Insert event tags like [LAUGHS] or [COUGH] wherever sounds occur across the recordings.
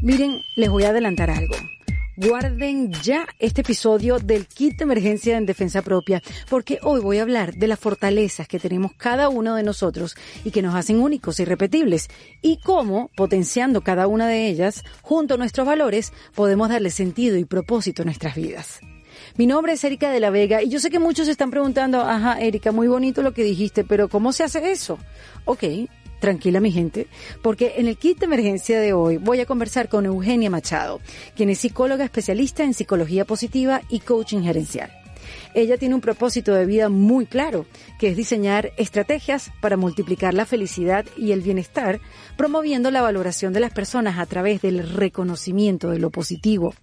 Miren, les voy a adelantar algo. Guarden ya este episodio del kit de emergencia en defensa propia, porque hoy voy a hablar de las fortalezas que tenemos cada uno de nosotros y que nos hacen únicos y repetibles, y cómo, potenciando cada una de ellas, junto a nuestros valores, podemos darle sentido y propósito a nuestras vidas. Mi nombre es Erika de la Vega y yo sé que muchos se están preguntando, ajá, Erika, muy bonito lo que dijiste, pero ¿cómo se hace eso? Ok, Tranquila mi gente, porque en el kit de emergencia de hoy voy a conversar con Eugenia Machado, quien es psicóloga especialista en psicología positiva y coaching gerencial. Ella tiene un propósito de vida muy claro, que es diseñar estrategias para multiplicar la felicidad y el bienestar, promoviendo la valoración de las personas a través del reconocimiento de lo positivo.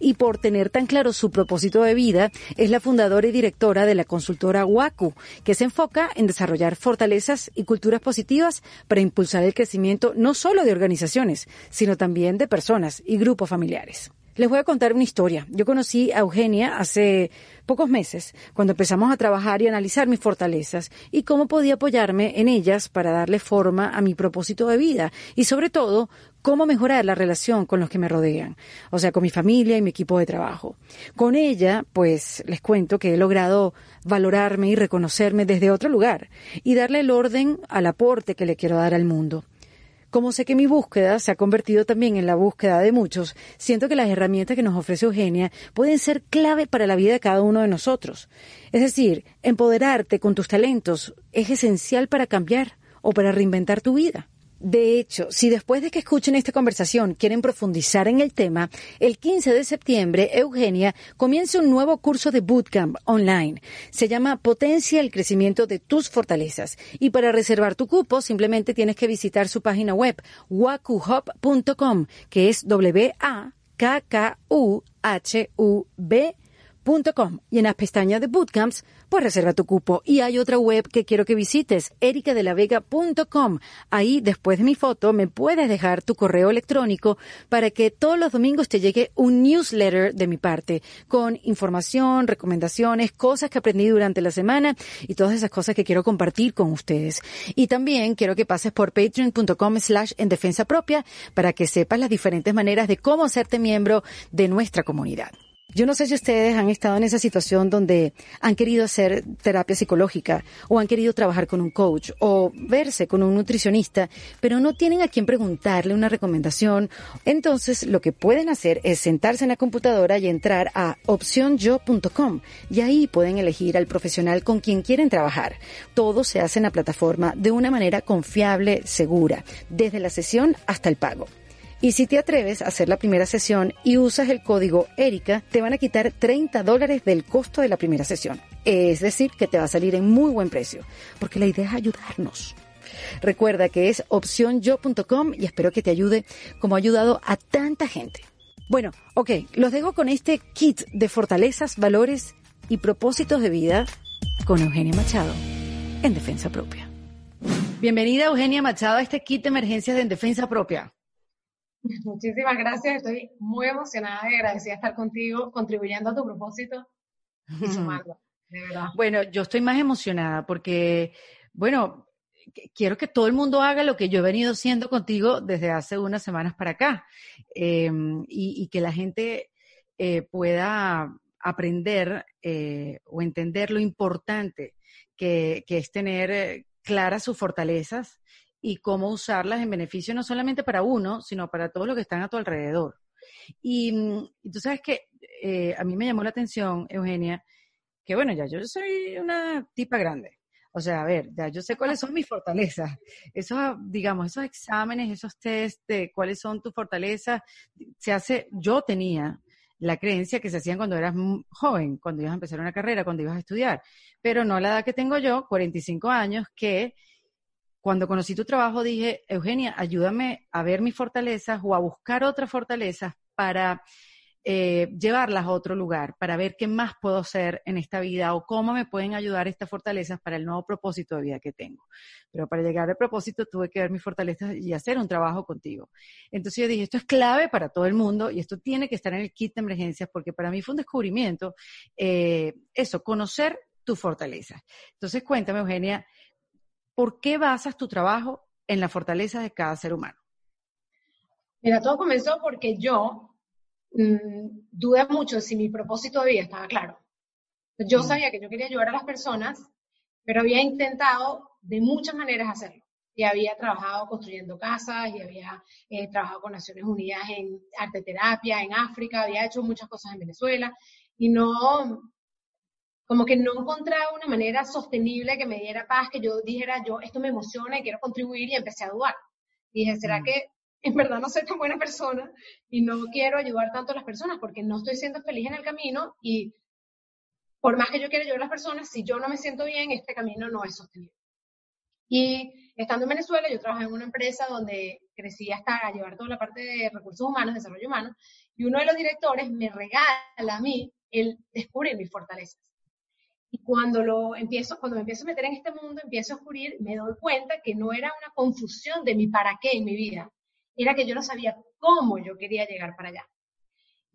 Y por tener tan claro su propósito de vida, es la fundadora y directora de la consultora WACU, que se enfoca en desarrollar fortalezas y culturas positivas para impulsar el crecimiento no solo de organizaciones, sino también de personas y grupos familiares. Les voy a contar una historia. Yo conocí a Eugenia hace pocos meses, cuando empezamos a trabajar y analizar mis fortalezas y cómo podía apoyarme en ellas para darle forma a mi propósito de vida y sobre todo cómo mejorar la relación con los que me rodean, o sea, con mi familia y mi equipo de trabajo. Con ella, pues les cuento que he logrado valorarme y reconocerme desde otro lugar y darle el orden al aporte que le quiero dar al mundo. Como sé que mi búsqueda se ha convertido también en la búsqueda de muchos, siento que las herramientas que nos ofrece Eugenia pueden ser clave para la vida de cada uno de nosotros. Es decir, empoderarte con tus talentos es esencial para cambiar o para reinventar tu vida. De hecho, si después de que escuchen esta conversación quieren profundizar en el tema, el 15 de septiembre Eugenia comienza un nuevo curso de bootcamp online. Se llama Potencia el crecimiento de tus fortalezas. Y para reservar tu cupo simplemente tienes que visitar su página web wakuhub.com, que es W A K K U H U B y en las pestañas de Bootcamps, pues reserva tu cupo. Y hay otra web que quiero que visites, ericadelavega.com. Ahí, después de mi foto, me puedes dejar tu correo electrónico para que todos los domingos te llegue un newsletter de mi parte, con información, recomendaciones, cosas que aprendí durante la semana y todas esas cosas que quiero compartir con ustedes. Y también quiero que pases por patreon.com slash en defensa propia para que sepas las diferentes maneras de cómo hacerte miembro de nuestra comunidad. Yo no sé si ustedes han estado en esa situación donde han querido hacer terapia psicológica o han querido trabajar con un coach o verse con un nutricionista, pero no tienen a quién preguntarle una recomendación. Entonces, lo que pueden hacer es sentarse en la computadora y entrar a opcionyo.com y ahí pueden elegir al profesional con quien quieren trabajar. Todo se hace en la plataforma de una manera confiable, segura, desde la sesión hasta el pago. Y si te atreves a hacer la primera sesión y usas el código ERICA, te van a quitar 30 dólares del costo de la primera sesión. Es decir, que te va a salir en muy buen precio, porque la idea es ayudarnos. Recuerda que es opcionyo.com y espero que te ayude como ha ayudado a tanta gente. Bueno, ok, los dejo con este kit de fortalezas, valores y propósitos de vida con Eugenia Machado en Defensa Propia. Bienvenida Eugenia Machado a este kit de emergencias de en Defensa Propia. [LAUGHS] Muchísimas gracias, estoy muy emocionada y agradecida de estar contigo, contribuyendo a tu propósito y sumando, [LAUGHS] de verdad. Bueno, yo estoy más emocionada porque, bueno, quiero que todo el mundo haga lo que yo he venido haciendo contigo desde hace unas semanas para acá em, y, que la gente eh, pueda aprender eh, o entender lo importante que, que es tener eh, claras sus fortalezas y cómo usarlas en beneficio no solamente para uno, sino para todos los que están a tu alrededor. Y, mm, tú sabes que eh, a mí me llamó la atención, Eugenia, que bueno, ya yo soy una tipa grande. O sea, a ver, ya yo sé cuáles son mis fortalezas. Esos, digamos, esos exámenes, esos test cuáles son tus fortalezas, se hace, yo tenía la creencia que se hacían cuando eras joven, cuando ibas a empezar una carrera, cuando ibas a estudiar, pero no la edad que tengo yo, 45 años, que cuando conocí tu trabajo dije, Eugenia, ayúdame a ver mis fortalezas o a buscar otras fortalezas para eh, llevarlas a otro lugar, para ver qué más puedo hacer en esta vida o cómo me pueden ayudar estas fortalezas para el nuevo propósito de vida que tengo. Pero para llegar al propósito tuve que ver mis fortalezas y hacer un trabajo contigo. Entonces yo dije, esto es clave para todo el mundo y esto tiene que estar en el kit de emergencias porque para mí fue un descubrimiento, eh, eso, conocer tus fortalezas. Entonces cuéntame, Eugenia, ¿por qué basas tu trabajo en la fortaleza de cada ser humano? Mira, todo comenzó porque yo mmm, dudé mucho si mi propósito de vida estaba claro. Yo mm. sabía que yo quería ayudar a las personas, pero había intentado de muchas maneras hacerlo. Y había trabajado construyendo casas, y había eh, trabajado con Naciones Unidas en arte terapia, en África, había hecho muchas cosas en Venezuela, y no, como que no encontraba una manera sostenible que me diera paz, que yo dijera, yo, esto me emociona y quiero contribuir, y empecé a dudar. Y dije, ¿será mm. que en verdad no soy tan buena persona y no quiero ayudar tanto a las personas porque no estoy siendo feliz en el camino y por más que yo quiera ayudar a las personas, si yo no me siento bien, este camino no es sostenible. Y estando en Venezuela, yo trabajé en una empresa donde crecí hasta llevar toda la parte de recursos humanos, desarrollo humano, y uno de los directores me regala a mí el descubrir mis fortalezas. Y cuando, lo empiezo, cuando me empiezo a meter en este mundo, empiezo a descubrir, me doy cuenta que no era una confusión de mi para qué en mi vida, era que yo no sabía cómo yo quería llegar para allá.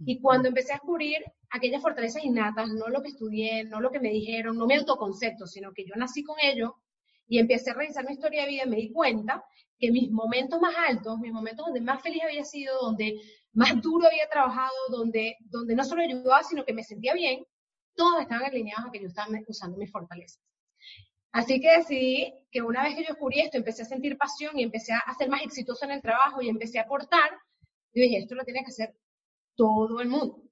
Y cuando empecé a descubrir aquellas fortalezas innatas, no lo que estudié, no lo que me dijeron, no mi autoconcepto, sino que yo nací con ello y empecé a revisar mi historia de vida, me di cuenta que mis momentos más altos, mis momentos donde más feliz había sido, donde más duro había trabajado, donde, donde no solo ayudaba, sino que me sentía bien, todos estaban alineados a que yo estaba usando mis fortalezas. Así que decidí que una vez que yo descubrí esto, empecé a sentir pasión y empecé a ser más exitoso en el trabajo y empecé a aportar, yo dije, esto lo tiene que hacer todo el mundo.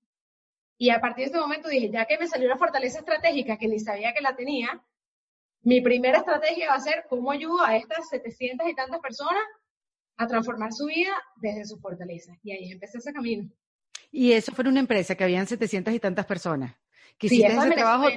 Y a partir de ese momento dije, ya que me salió una fortaleza estratégica que ni sabía que la tenía, mi primera estrategia va a ser cómo ayudo a estas 700 y tantas personas a transformar su vida desde sus fortalezas. Y ahí empecé ese camino. Y eso fue una empresa que habían 700 y tantas personas. Que sí, ese trabajo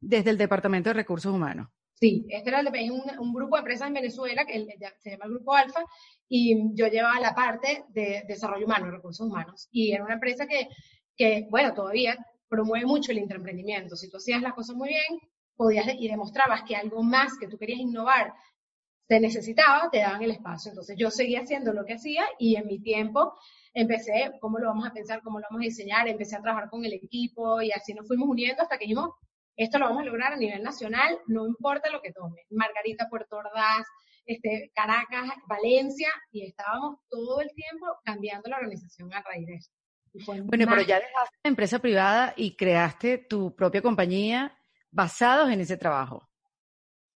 desde el Departamento de Recursos Humanos. Sí, este era un, un, grupo de empresas en Venezuela que se llama el Grupo Alfa y yo llevaba la parte de desarrollo humano, recursos humanos. Y era una empresa que, que, bueno, todavía promueve mucho el intraemprendimiento. Si tú hacías las cosas muy bien podías y demostrabas que algo más que tú querías innovar te necesitaba, te daban el espacio. Entonces yo seguía haciendo lo que hacía y en mi tiempo empecé, ¿cómo lo vamos a pensar? ¿Cómo lo vamos a diseñar? Empecé a trabajar con el equipo y así nos fuimos uniendo hasta que dijimos, esto lo vamos a lograr a nivel nacional, no importa lo que tome. Margarita, Puerto Ordaz, este, Caracas, Valencia, y estábamos todo el tiempo cambiando la organización a raíz de eso. Bueno, pero ya dejaste la empresa privada y creaste tu propia compañía basados en ese trabajo.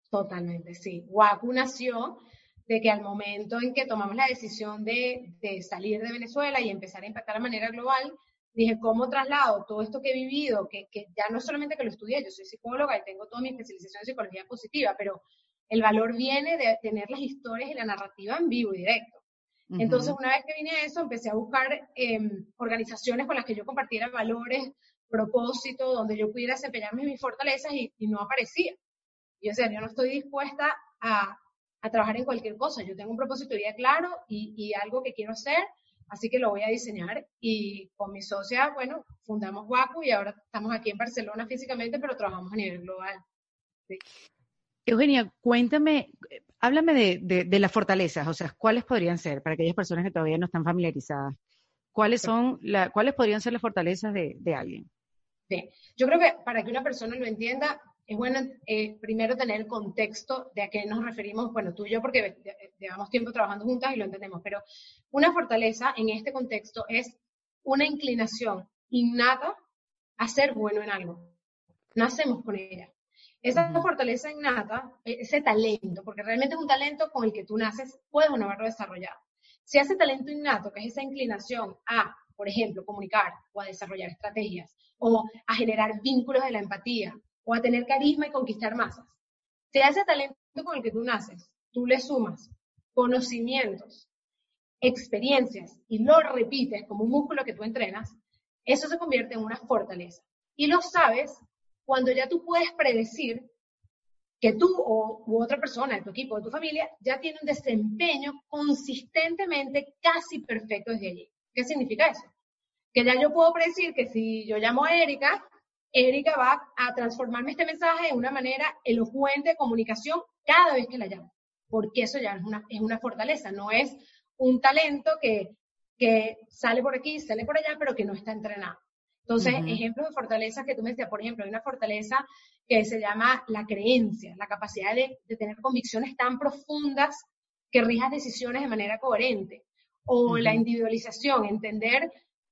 Totalmente, sí. Waku nació de que al momento en que tomamos la decisión de, de, salir de Venezuela y empezar a impactar de manera global, dije, ¿cómo traslado todo esto que he vivido? Que, que ya no solamente que lo estudié, yo soy psicóloga y tengo toda mi especialización en psicología positiva, pero el valor viene de tener las historias y la narrativa en vivo y directo. Entonces, una vez que vine a eso, empecé a buscar em, organizaciones con las que yo compartiera valores, propósito, donde yo pudiera desempeñarme mis fortalezas y, no aparecía. Yo decía, yo no estoy dispuesta a, a, trabajar en cualquier cosa. Yo tengo un propósito de vida claro y, y, algo que quiero hacer, así que lo voy a diseñar. Y con mi socia, bueno, fundamos Waku y ahora estamos aquí en Barcelona físicamente, pero trabajamos a nivel global. Eugenia, cuéntame, háblame de, de, las fortalezas, o sea, ¿cuáles podrían ser para aquellas personas que todavía no están familiarizadas? ¿Cuáles, son la, ¿cuáles podrían ser las fortalezas de, de alguien? Bien, yo creo que para que una persona lo entienda, es bueno eh, primero tener el contexto de a qué nos referimos, bueno, tú y yo porque llevamos tiempo trabajando juntas y lo entendemos, pero una fortaleza en este contexto es una inclinación innata a ser bueno en algo. Nacemos con ella. Esa fortaleza innata, e, ese talento, porque realmente es un talento con el que tú naces, puedes no haberlo desarrollado. Si ese talento innato, que es esa inclinación a, por ejemplo, comunicar o a desarrollar estrategias, o a generar vínculos de la empatía, o a tener carisma y conquistar masas. A ese talento con el que tú naces, tú le sumas conocimientos, experiencias y lo repites como un músculo que tú entrenas, eso se convierte en una fortaleza. Y lo sabes cuando ya tú puedes predecir que tú o u otra persona de tu equipo, de tu familia, ya tiene un desempeño consistentemente casi perfecto desde allí. ¿Qué significa eso? que ya yo puedo predecir que si yo llamo a Erika, Erika va a transformarme este mensaje en una manera elocuente de comunicación cada vez que la llamo, porque eso ya es una, es una fortaleza, no es un talento que, que sale por aquí, sale por allá, pero que no está entrenado. Entonces, ejemplos de fortaleza que tú me decías, por ejemplo, hay una fortaleza que se llama la creencia, la capacidad de, de tener convicciones tan profundas que rijas decisiones de manera coherente o la individualización, entender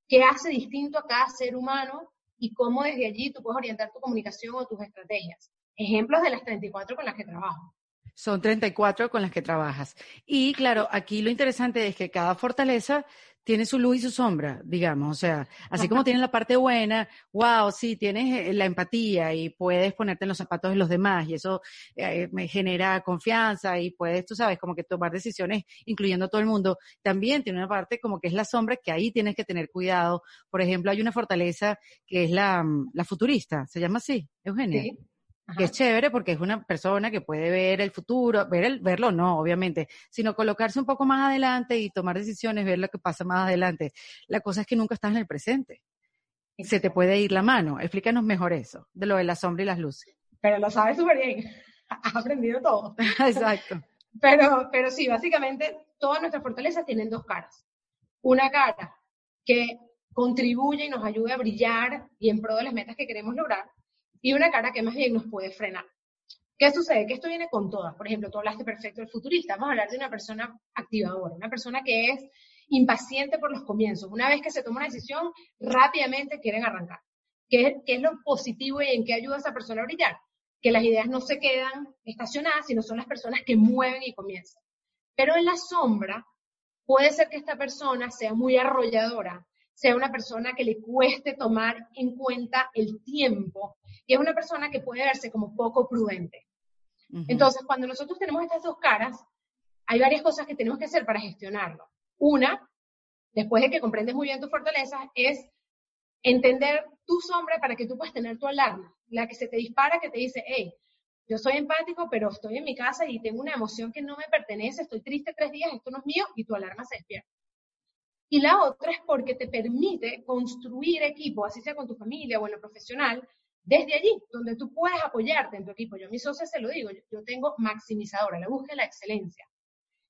qué hace distinto a cada ser humano y cómo desde allí tú puedes orientar tu comunicación o tus estrategias. Ejemplos de las 34 con las que trabajo. Son 34 con las que trabajas. Y claro, aquí lo interesante es que cada fortaleza tiene su luz y su sombra, digamos. O sea, así como tienes la parte buena, wow, sí, tienes eh, la empatía y puedes ponerte en los zapatos de los demás y eso eh, me genera confianza y puedes, tú sabes, como que tomar decisiones incluyendo a todo el mundo. También tiene una parte como que es la sombra que ahí tienes que tener cuidado. Por ejemplo, hay una fortaleza que es la, mm, la futurista, se llama así, Eugenia. Sí que es chévere porque es una persona que puede ver el futuro, ver el, verlo no, obviamente, sino colocarse un poco más adelante y tomar decisiones, ver lo que pasa más adelante. La cosa es que nunca estás en el presente. Se te puede ir la mano. Explícanos mejor eso, de lo de la sombra y las luces. Pero lo sabes súper bien. Has aprendido todo. [LAUGHS] Exacto. Pero, pero sí, básicamente todas nuestras fortalezas tienen dos caras. Una cara que contribuye y nos ayuda a brillar y en pro de las metas que queremos lograr y una cara que más bien nos puede frenar. ¿Qué sucede? Que esto viene con todas. Por ejemplo, tú hablaste perfecto del futurista. Vamos a hablar de una persona activadora, una persona que es impaciente por los comienzos. Una vez que se toma una decisión, rápidamente quieren arrancar. ¿Qué, es lo positivo y en qué ayuda a esa persona a brillar? Que las ideas no se quedan estacionadas, sino son las personas que mueven y comienzan. Pero en la sombra, puede ser que esta persona sea muy arrolladora, sea una persona que le cueste tomar en cuenta el tiempo y es una persona que puede verse como poco prudente. Entonces, cuando nosotros tenemos estas dos caras, hay varias cosas que tenemos que hacer para gestionarlo. Una, después de que comprendes muy bien tus fortalezas, es entender tu sombra para que tú puedas tener tu alarma, la que se te dispara, que te dice, hey, yo soy empático, pero estoy en mi casa y tengo una emoción que no me pertenece, estoy triste tres días, esto no es mío, y tu alarma se despierta. Y la otra es porque te permite construir equipo, así sea con tu familia o en lo profesional, desde allí, donde tú puedes apoyarte en tu equipo. Yo a mis socios se lo digo, yo, tengo maximizadora, la búsqueda de la excelencia.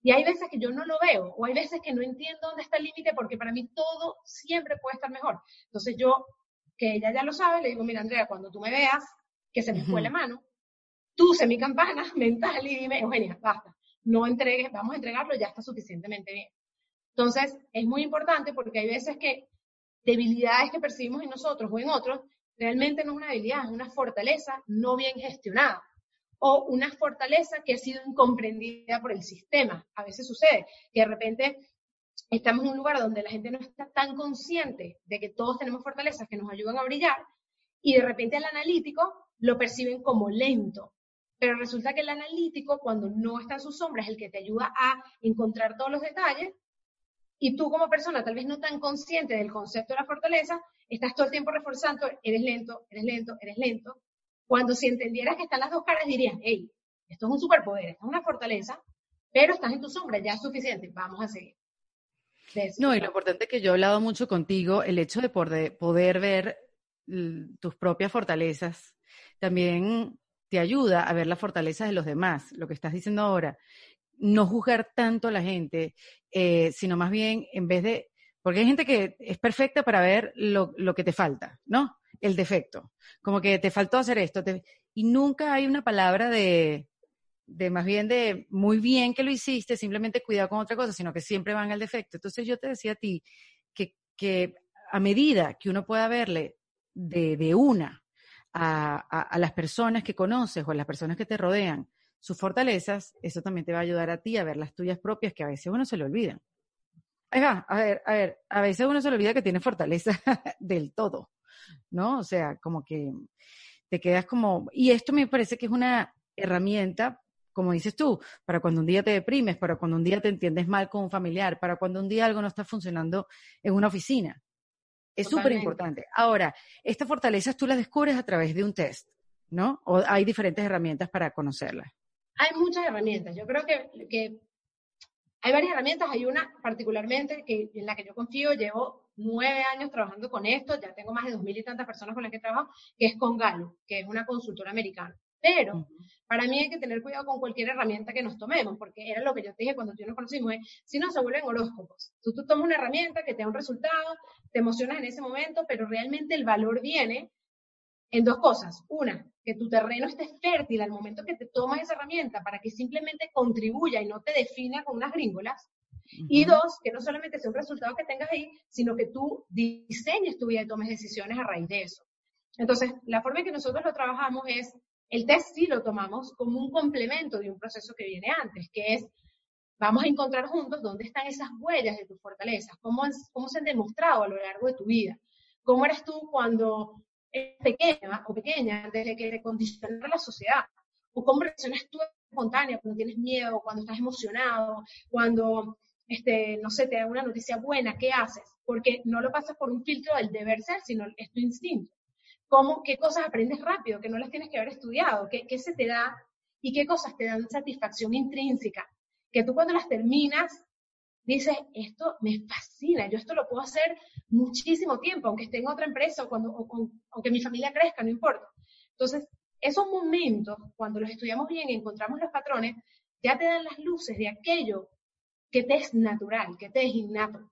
Y hay veces que yo no lo veo, o hay veces que no entiendo dónde está el límite, porque para mí todo siempre puede estar mejor. Entonces yo, que ella ya lo sabe, le digo, mira Andrea, cuando tú me veas que se me fue la mano, tú sé mi campana [LAUGHS] mental y dime, Eugenia, basta, no entregues, vamos a entregarlo, ya está suficientemente bien. Entonces, es muy importante porque hay veces que debilidades que percibimos en nosotros o en otros realmente no es una habilidad, es una fortaleza no bien gestionada o una fortaleza que ha sido incomprendida por el sistema. A veces sucede que de repente estamos en un lugar donde la gente no está tan consciente de que todos tenemos fortalezas que nos ayudan a brillar y de repente al analítico lo perciben como lento. Pero resulta que el analítico, cuando no está en su sombra, es el que te ayuda a encontrar todos los detalles y tú como persona, tal vez no tan consciente del concepto de la fortaleza, estás todo el tiempo reforzando, eres lento, eres lento, eres lento. Cuando si entendieras que están las dos caras, dirías, hey, esto es un superpoder, esto es una fortaleza, pero estás en tu sombra, ya es suficiente, vamos a seguir. No, y lo importante es que yo he hablado mucho contigo, el hecho de poder, poder ver tus propias fortalezas, también te ayuda a ver las fortalezas de los demás, lo que estás diciendo ahora, no juzgar tanto a la gente, eh, sino más bien en vez de, porque hay gente que es perfecta para ver lo, que te falta, ¿no? El defecto, como que te faltó hacer esto, y nunca hay una palabra de, de más bien de muy bien que lo hiciste, simplemente cuidado con otra cosa, sino que siempre van al defecto. Entonces yo te decía a ti que, a medida que uno pueda verle de, de una a, a, las personas que conoces o a las personas que te rodean, sus fortalezas, eso también te va a ayudar a ti a ver las tuyas propias que a veces uno se le a ver, a ver, a veces uno se le olvida que tiene fortaleza [LAUGHS] del todo, ¿no? O sea, como que te quedas como, y esto me parece que es una herramienta, como dices tú, para cuando un día te deprimes, para cuando un día te entiendes mal con un familiar, para cuando un día algo no está funcionando en una oficina. Es súper importante. Ahora, estas fortalezas tú las descubres a través de un test, ¿no? O hay diferentes herramientas para conocerlas. Hay muchas herramientas. Yo creo que, que hay varias herramientas. Hay una particularmente que, en la que yo confío. Llevo nueve años trabajando con esto. Ya tengo más de dos mil y tantas personas con las que trabajo, que es con Galo, que es una consultora americana. Pero para mí hay que tener cuidado con cualquier herramienta que nos tomemos, porque era lo que yo te dije cuando tú nos conocimos, si no se vuelven horóscopos. Tú, tú tomas una herramienta que te da un resultado, te emocionas en ese momento, pero realmente el valor viene en dos cosas. Una, que tu terreno esté fértil al momento que te tomas esa herramienta para que simplemente contribuya y no te defina con unas gringolas. Y dos, que no solamente sea un resultado que tengas ahí, sino que tú diseñes tu vida y tomes decisiones a raíz de eso. Entonces, la forma en que nosotros lo trabajamos es, el test sí lo tomamos como un complemento de un proceso que viene antes, que es, vamos a encontrar juntos dónde están esas huellas de tus fortalezas, cómo, cómo se han demostrado a lo largo de tu vida, cómo eres tú cuando eres pequeña o pequeña, desde que te condiciona la sociedad, o cómo reaccionas tú espontánea cuando tienes miedo, cuando estás emocionado, cuando, este, no sé, te da una noticia buena, ¿qué haces? Porque no lo pasas por un filtro del deber ser, sino es tu instinto. ¿Cómo, ¿Qué cosas aprendes rápido, que no las tienes que haber estudiado? ¿Qué, ¿Qué se te da? ¿Y qué cosas te dan satisfacción intrínseca? Que tú cuando las terminas dices, esto me fascina, yo esto lo puedo hacer muchísimo tiempo, aunque esté en otra empresa o cuando, aunque mi familia crezca, no importa. Entonces, esos momentos, cuando los estudiamos bien y encontramos los patrones, ya te dan las luces de aquello que te es natural, que te es innato.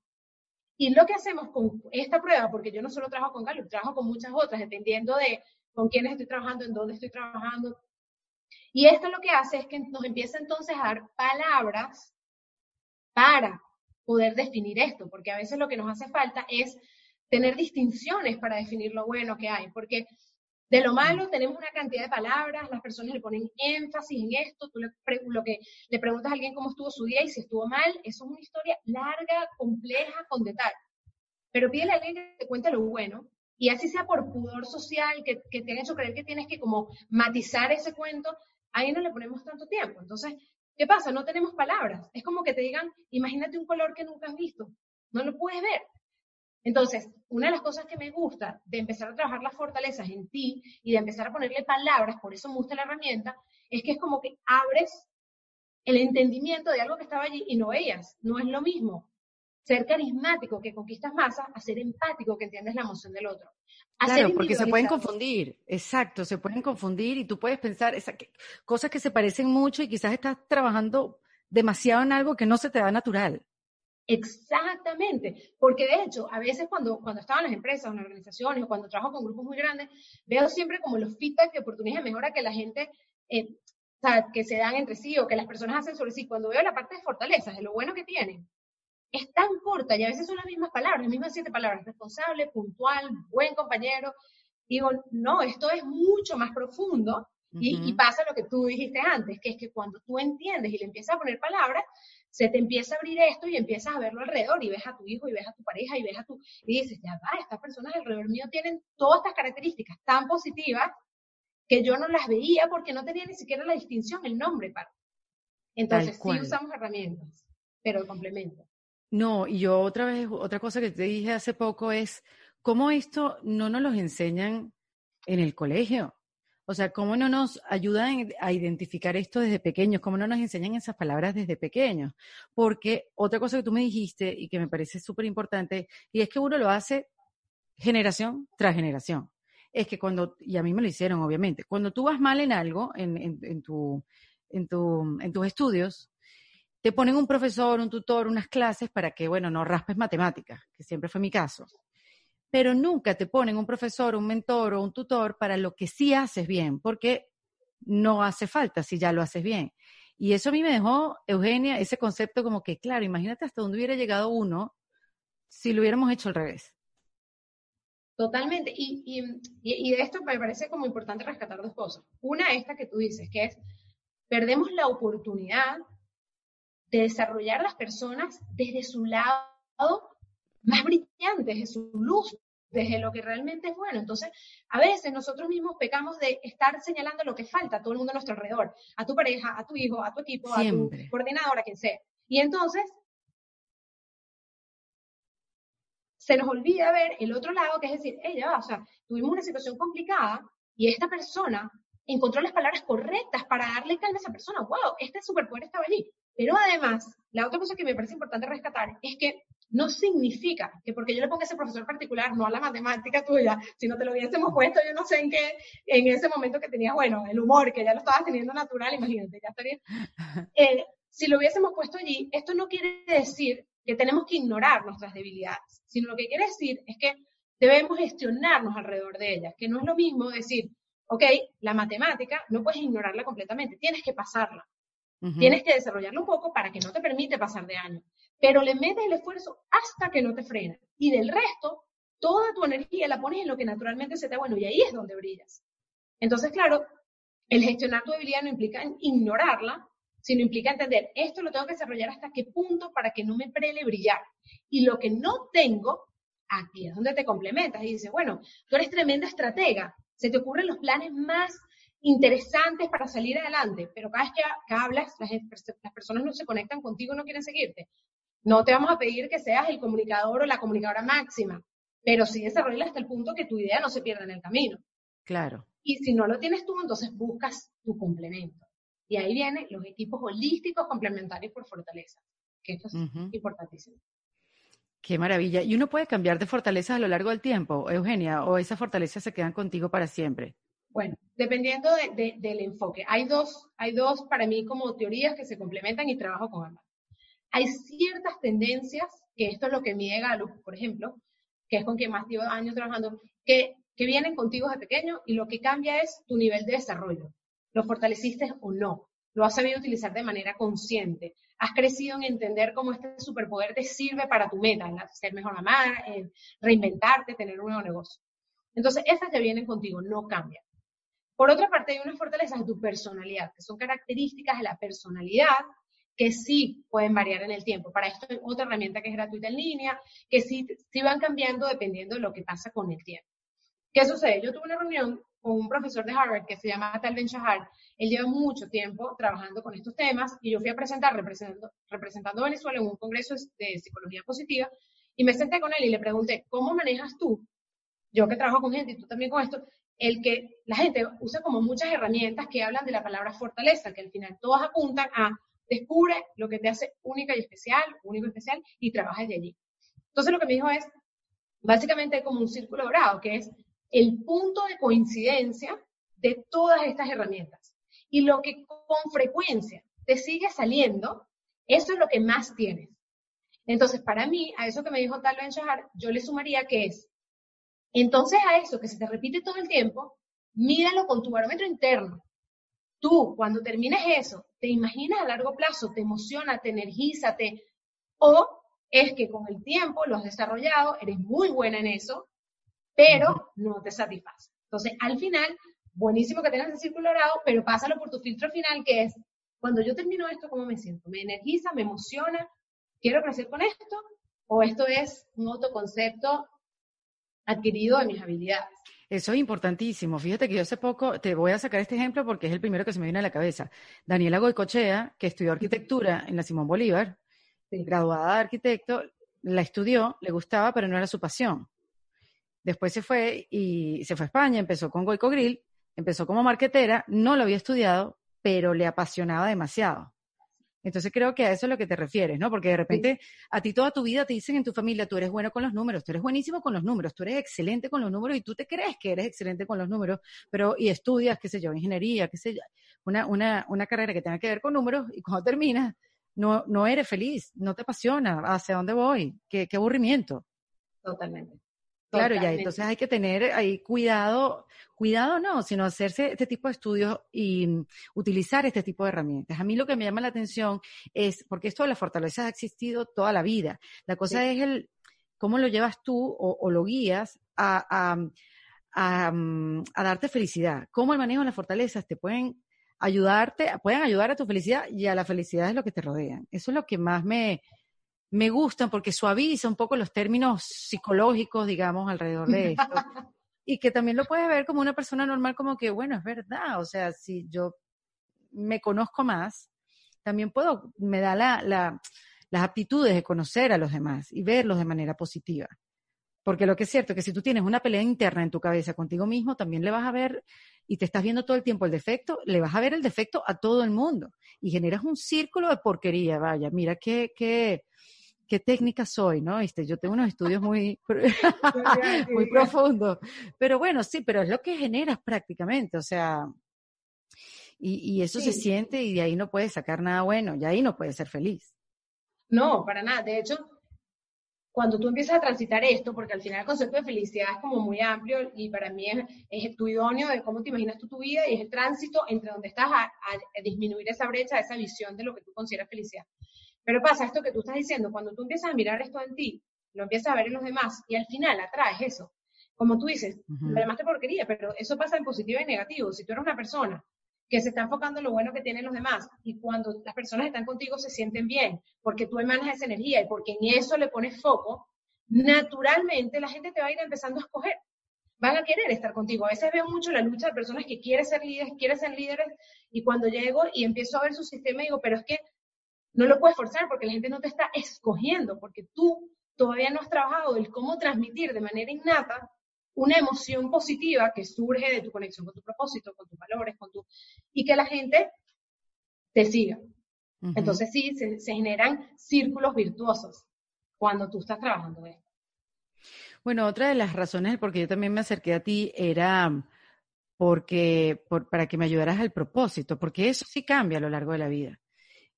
Y lo que hacemos con esta prueba, porque yo no solo trabajo con Gallup, trabajo con muchas otras, dependiendo de con quiénes estoy trabajando, en dónde estoy trabajando. Y esto lo que hace es que nos empieza entonces a dar palabras para poder definir esto, porque a veces lo que nos hace falta es tener distinciones para definir lo bueno que hay, porque de lo malo tenemos una cantidad de palabras, las personas le ponen énfasis en esto, tú le, lo que le preguntas a alguien cómo estuvo su día y si estuvo mal, eso es una historia larga, compleja, con detalle. Pero pídele a alguien que te cuente lo bueno y así sea por pudor social que, que te han hecho creer que tienes que como matizar ese cuento, ahí no le ponemos tanto tiempo. Entonces, ¿qué pasa? No tenemos palabras. Es como que te digan, imagínate un color que nunca has visto. No lo puedes ver. Entonces, una de las cosas que me gusta de empezar a trabajar las fortalezas en ti y de empezar a ponerle palabras, por eso me gusta la herramienta, es que es como que abres el entendimiento de algo que estaba allí y no veías. No es lo mismo ser carismático que conquistas masas a ser empático que entiendes la emoción del otro. claro, porque se pueden confundir, exacto, se pueden confundir y tú puedes pensar esa, cosas que se parecen mucho y quizás estás trabajando demasiado en algo que no se te da natural. Exactamente, porque de hecho, a veces cuando, cuando estaba en las empresas, en organizaciones o cuando trabajo con grupos muy grandes, veo siempre como los feedback y oportunidades de mejora que la gente, eh, o sea, que se dan entre sí o que las personas hacen sobre sí. Cuando veo la parte de fortalezas, de lo bueno que tienen, es tan corta y a veces son las mismas palabras, las mismas siete palabras, responsable, puntual, buen compañero. Digo, no, esto es mucho más profundo y, y, pasa lo que tú dijiste antes, que es que cuando tú entiendes y le empiezas a poner palabras, se te empieza a abrir esto y empiezas a verlo alrededor y ves a tu hijo y ves a tu pareja y ves a tu... Y dices, ya va, estas personas alrededor mío tienen todas estas características tan positivas que yo no las veía porque no tenía ni siquiera la distinción, el nombre para. Entonces sí usamos herramientas, pero el complemento. No, y yo otra vez, otra cosa que te dije hace poco es, ¿cómo esto no nos lo enseñan en el colegio? O sea, ¿cómo no nos ayudan a identificar esto desde pequeños? ¿Cómo no nos enseñan esas palabras desde pequeños? Porque otra cosa que tú me dijiste y que me parece súper importante, y es que uno lo hace generación tras generación. Es que cuando, y a mí me lo hicieron, obviamente, cuando tú vas mal en algo, en, en, tu, en, tu, en tus estudios, te ponen un profesor, un tutor, unas clases para que, bueno, no raspes matemáticas, que siempre fue mi caso pero nunca te ponen un profesor, un mentor o un tutor para lo que sí haces bien, porque no hace falta si ya lo haces bien. Y eso a mí me dejó, Eugenia, ese concepto como que, claro, imagínate hasta dónde hubiera llegado uno si lo hubiéramos hecho al revés. Totalmente. Y, y, de esto me parece como importante rescatar dos cosas. Una, esta que tú dices, que es, perdemos la oportunidad de desarrollar las personas desde su lado más brillante, desde su luz, desde lo que realmente es bueno. Entonces, a veces nosotros mismos pecamos de estar señalando lo que falta a todo el mundo a nuestro alrededor, a tu pareja, a tu hijo, a tu equipo, a tu coordinador, a quien sea. Y entonces, se nos olvida ver el otro lado, que es decir, ella o sea, tuvimos una situación complicada y esta persona encontró las palabras correctas para darle calma a esa persona. ¡Wow! Este superpoder estaba allí. Pero además, la otra cosa que me parece importante rescatar es que no significa que porque yo le ponga ese profesor particular, no a la matemática tuya, si no te lo hubiésemos puesto, yo no sé en qué, en ese momento que tenías, bueno, el humor, que ya lo estabas teniendo natural, imagínate, ya estaría. [LAUGHS] Eh, si lo hubiésemos puesto allí, esto no quiere decir que tenemos que ignorar nuestras debilidades, sino lo que quiere decir es que debemos gestionarnos alrededor de ellas, que no es lo mismo decir, ok, la matemática no puedes ignorarla completamente, tienes que pasarla. Tienes que desarrollarla un poco para que no te permite pasar de año. pero le metes el esfuerzo hasta que no te frena. Y del resto, toda tu energía la pones en lo que naturalmente se te bueno y ahí es donde brillas. Entonces, claro, el gestionar tu debilidad no implica ignorarla, sino implica entender, esto lo tengo que desarrollar hasta qué punto para que no me prele brillar. Y lo que no tengo, aquí es donde te complementas y dices, bueno, tú eres tremenda estratega, se te ocurren los planes más interesantes para salir adelante, pero cada vez que, hablas, las, las personas no se conectan contigo, no quieren seguirte. No te vamos a pedir que seas el comunicador o la comunicadora máxima, pero sí desarrolla hasta el punto que tu idea no se pierda en el camino. Claro. Y si no lo tienes tú, entonces buscas tu complemento. Y ahí vienen los equipos holísticos complementarios por fortaleza, que esto es importantísimo. Qué maravilla. ¿Y uno puede cambiar de fortaleza a lo largo del tiempo, Eugenia, o esas fortalezas se quedan contigo para siempre? Bueno, dependiendo del enfoque. Hay dos, hay dos para mí como teorías que se complementan y trabajo con ambas. Hay ciertas tendencias, que esto es lo que mide Gallup, por ejemplo, que es con quien más llevo años trabajando, que, vienen contigo de pequeño y lo que cambia es tu nivel de desarrollo. ¿Lo fortaleciste o no? ¿Lo has sabido utilizar de manera consciente? ¿Has crecido en entender cómo este superpoder te sirve para tu meta, en ser mejor mamá, en reinventarte, tener un nuevo negocio? Entonces, esas que vienen contigo no cambian. Por otra parte, hay unas fortalezas de tu personalidad, que son características de la personalidad que sí pueden variar en el tiempo. Para esto hay otra herramienta que es gratuita en línea, que sí, sí van cambiando dependiendo de lo que pasa con el tiempo. ¿Qué sucede? Yo tuve una reunión con un profesor de Harvard que se llama Tal Ben Shahar. Él lleva mucho tiempo trabajando con estos temas y yo fui a presentar representando, representando Venezuela en un congreso de psicología positiva y me senté con él y le pregunté, ¿cómo manejas tú? Yo que trabajo con gente y tú también con esto, el que la gente usa como muchas herramientas que hablan de la palabra fortaleza, que al final todas apuntan a Descubre lo que te hace única y especial, único y especial, y trabaja de allí. Entonces lo que me dijo es, básicamente como un círculo dorado, que es el punto de coincidencia de todas estas herramientas. Y lo que con frecuencia te sigue saliendo, eso es lo que más tienes. Entonces, para mí, a eso que me dijo Tal Ben Shahar, yo le sumaría que es, entonces a eso que se te repite todo el tiempo, míralo con tu barómetro interno. Tú, cuando termines eso, te imaginas a largo plazo, te emociona, te energiza, te... O es que con el tiempo lo has desarrollado, eres muy buena en eso, pero no te satisface. Entonces, al final, buenísimo que tengas el círculo dorado, pero pásalo por tu filtro final, que es, cuando yo termino esto, ¿cómo me siento? ¿Me energiza? ¿Me emociona? ¿Quiero crecer con esto? ¿O esto es un autoconcepto adquirido de mis habilidades? Eso es importantísimo. Fíjate que yo hace poco, te voy a sacar este ejemplo porque es el primero que se me viene a la cabeza. Daniela Goicochea, que estudió arquitectura en la Simón Bolívar, graduada de arquitecto, la estudió, le gustaba, pero no era su pasión. Después se fue y se fue a España, empezó con Goico Grill, empezó como marquetera, no lo había estudiado, pero le apasionaba demasiado. Entonces creo que a eso es lo que te refieres, ¿no? Porque de repente a ti toda tu vida te dicen en tu familia, tú eres bueno con los números, tú eres buenísimo con los números, tú eres excelente con los números y tú te crees que eres excelente con los números, pero y estudias, qué sé yo, ingeniería, qué sé yo, una, una, una carrera que tenga que ver con números y cuando terminas no, no eres feliz, no te apasiona, ¿hacia dónde voy? Qué, qué aburrimiento. Totalmente. Claro, ya, entonces hay que tener ahí cuidado, cuidado no, sino hacerse este tipo de estudios y mm, utilizar este tipo de herramientas. A mí lo que me llama la atención es, porque esto de la fortaleza ha existido toda la vida. La cosa es el cómo lo llevas tú o, lo guías a, a, mm, a, darte felicidad. Cómo el manejo de las fortalezas te pueden ayudarte, pueden ayudar a tu felicidad y a la felicidad de lo que te rodean. Eso es lo que más me, me gustan porque suaviza un poco los términos psicológicos, digamos, alrededor de esto. [LAUGHS] y que también lo puedes ver como una persona normal, como que, bueno, es verdad, o sea, si yo me conozco más, también puedo, me da la, la, las aptitudes de conocer a los demás y verlos de manera positiva. Porque lo que es cierto es que si tú tienes una pelea interna en tu cabeza contigo mismo, también le vas a ver y te estás viendo todo el tiempo el defecto, le vas a ver el defecto a todo el mundo y generas un círculo de porquería, vaya, mira qué, qué, qué técnica soy, ¿no? Este, yo tengo unos estudios muy, [LAUGHS] muy profundos. Pero bueno, sí, pero es lo que generas prácticamente, o sea, y, eso se siente y de ahí no puedes sacar nada bueno, y ahí no puedes ser feliz. No, para nada. De hecho, cuando tú empiezas a transitar esto, porque al final el concepto de felicidad es como muy amplio y para mí es, es tu idóneo de cómo te imaginas tú tu vida y es el tránsito entre donde estás a, a disminuir esa brecha, esa visión de lo que tú consideras felicidad. Pero pasa esto que tú estás diciendo, cuando tú empiezas a mirar esto en ti, lo empiezas a ver en los demás y al final atraes eso. Como tú dices, además te porquería, pero eso pasa en positivo y negativo. Si tú eres una persona que se está enfocando en lo bueno que tienen los demás y cuando las personas están contigo se sienten bien, porque tú emanas esa energía y porque en eso le pones foco, naturalmente la gente te va a ir empezando a escoger. Van a querer estar contigo. A veces veo mucho la lucha de personas que quieren ser líderes, quieren ser líderes, y cuando llego y empiezo a ver su sistema, digo, pero es que no lo puedes forzar porque la gente no te está escogiendo, porque tú todavía no has trabajado el cómo transmitir de manera innata una emoción positiva que surge de tu conexión con tu propósito, con tus valores, con tu y que la gente te siga. Entonces sí, se, generan círculos virtuosos cuando tú estás trabajando esto. Bueno, otra de las razones por qué yo también me acerqué a ti era porque para que me ayudaras al propósito, porque eso sí cambia a lo largo de la vida.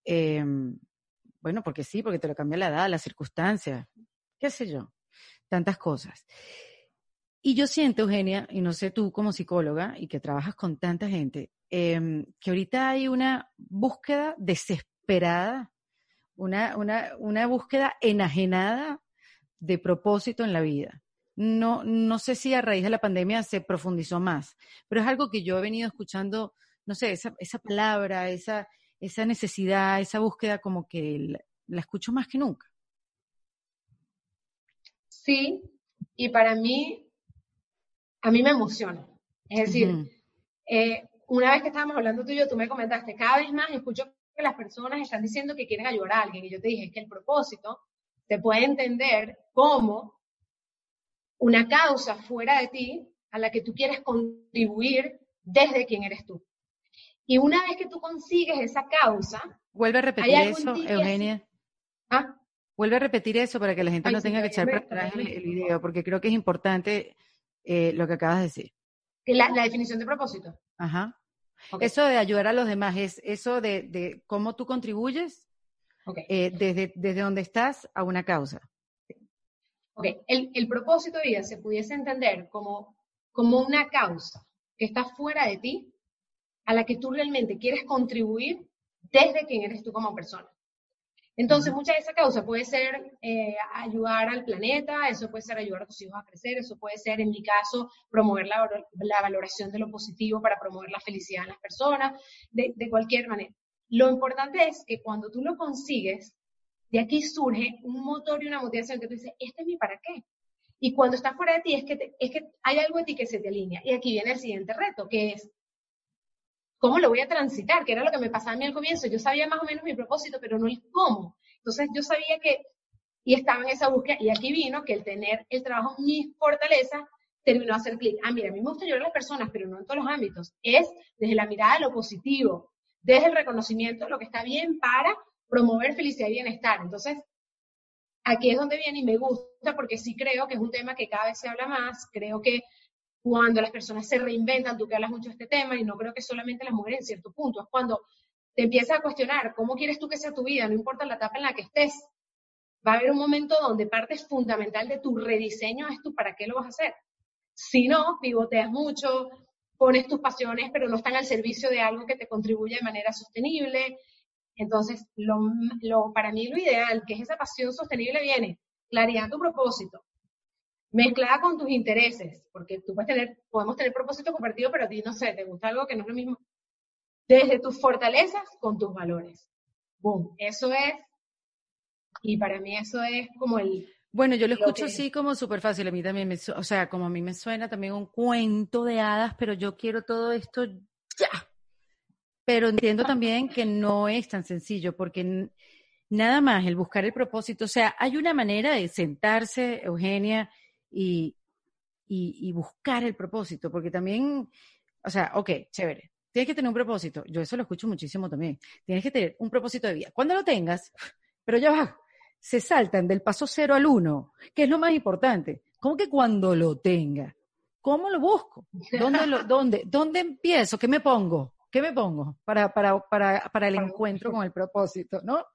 Em, bueno, porque sí, porque te lo cambia la edad, las circunstancias, qué sé yo, tantas cosas. Y yo siento, Eugenia, y no sé tú como psicóloga y que trabajas con tanta gente, em, que ahorita hay una búsqueda desesperada, una, una, una búsqueda enajenada de propósito en la vida. No, no sé si a raíz de la pandemia se profundizó más, pero es algo que yo he venido escuchando, no sé, esa, esa palabra, esa, esa necesidad, esa búsqueda como que la escucho más que nunca. Sí, y para mí a mí me emociona. Es decir, eh, una vez que estábamos hablando tú y yo, tú me comentaste, cada vez más escucho que las personas están diciendo que quieren ayudar a alguien. Y yo te dije, es que el propósito te puede entender como una causa fuera de ti a la que tú quieres contribuir desde quien eres tú. Y una vez que tú consigues esa causa... Vuelve a repetir eso, Eugenia. ¿Ah? Vuelve a repetir eso para que la gente no tenga que echar para atrás el, el video, porque creo que es importante eh, lo que acabas de decir. La, la definición de propósito. Ajá. Eso de ayudar a los demás es eso de, de cómo tú contribuyes eh, desde, desde donde estás a una causa. Ok, el, el, propósito de vida se pudiese entender como, como una causa que está fuera de ti, a la que tú realmente quieres contribuir desde quien eres tú como persona. Entonces, mucha de esa causa puede ser eh, ayudar al planeta, eso puede ser ayudar a tus hijos a crecer, eso puede ser, en mi caso, promover la, valoración de lo positivo para promover la felicidad en las personas, de, de, cualquier manera. Lo importante es que cuando tú lo consigues, de aquí surge un motor y una motivación que tú dices, este es mi para qué. Y cuando está fuera de ti, es que, es que hay algo de ti que se te alinea. Y aquí viene el siguiente reto, que es, ¿Cómo lo voy a transitar? Que era lo que me pasaba a mí al comienzo. Yo sabía más o menos mi propósito, pero no el cómo. Entonces yo sabía que, y estaba en esa búsqueda, y aquí vino que el tener el trabajo mi fortaleza terminó a hacer clic. Ah, mira, a mí me gusta ayudar a las personas, pero no en todos los ámbitos. Es desde la mirada de lo positivo, desde el reconocimiento de lo que está bien para promover felicidad y bienestar. Entonces, aquí es donde viene y me gusta porque sí creo que es un tema que cada vez se habla más. Creo que cuando las personas se reinventan, tú que hablas mucho de este tema, y no creo que solamente las mujeres en cierto punto, es cuando te empiezas a cuestionar cómo quieres tú que sea tu vida, no importa la etapa en la que estés. Va a haber un momento donde parte fundamental de tu rediseño es tú para qué lo vas a hacer. Si no, pivoteas mucho, pones tus pasiones, pero no están al servicio de algo que te contribuya de manera sostenible. Entonces, lo, lo, para mí lo ideal, que es esa pasión sostenible, viene claridad tu propósito, mezclada con tus intereses, porque tú puedes tener, podemos tener propósito compartido, pero a ti, no sé, te gusta algo que no es lo mismo. Desde tus fortalezas con tus valores. Boom, eso es, y para mí eso es como el... Bueno, yo lo escucho así como súper fácil, a mí también me, o sea, como a mí me suena también un cuento de hadas, pero yo quiero todo esto ya. Pero entiendo también que no es tan sencillo, porque nada más el buscar el propósito, o sea, hay una manera de sentarse, Eugenia, y, y, buscar el propósito, porque también, o sea, ok, chévere, tienes que tener un propósito, yo eso lo escucho muchísimo también, tienes que tener un propósito de vida. Cuando lo tengas, [LAUGHS] pero ya va, se saltan del paso cero al uno, que es lo más importante. ¿Cómo que cuando lo tenga? ¿Cómo lo busco? ¿Dónde, lo, [LAUGHS] dónde, dónde empiezo? ¿Qué me pongo? ¿Qué me pongo para, para, para, para el encuentro con el propósito? ¿No?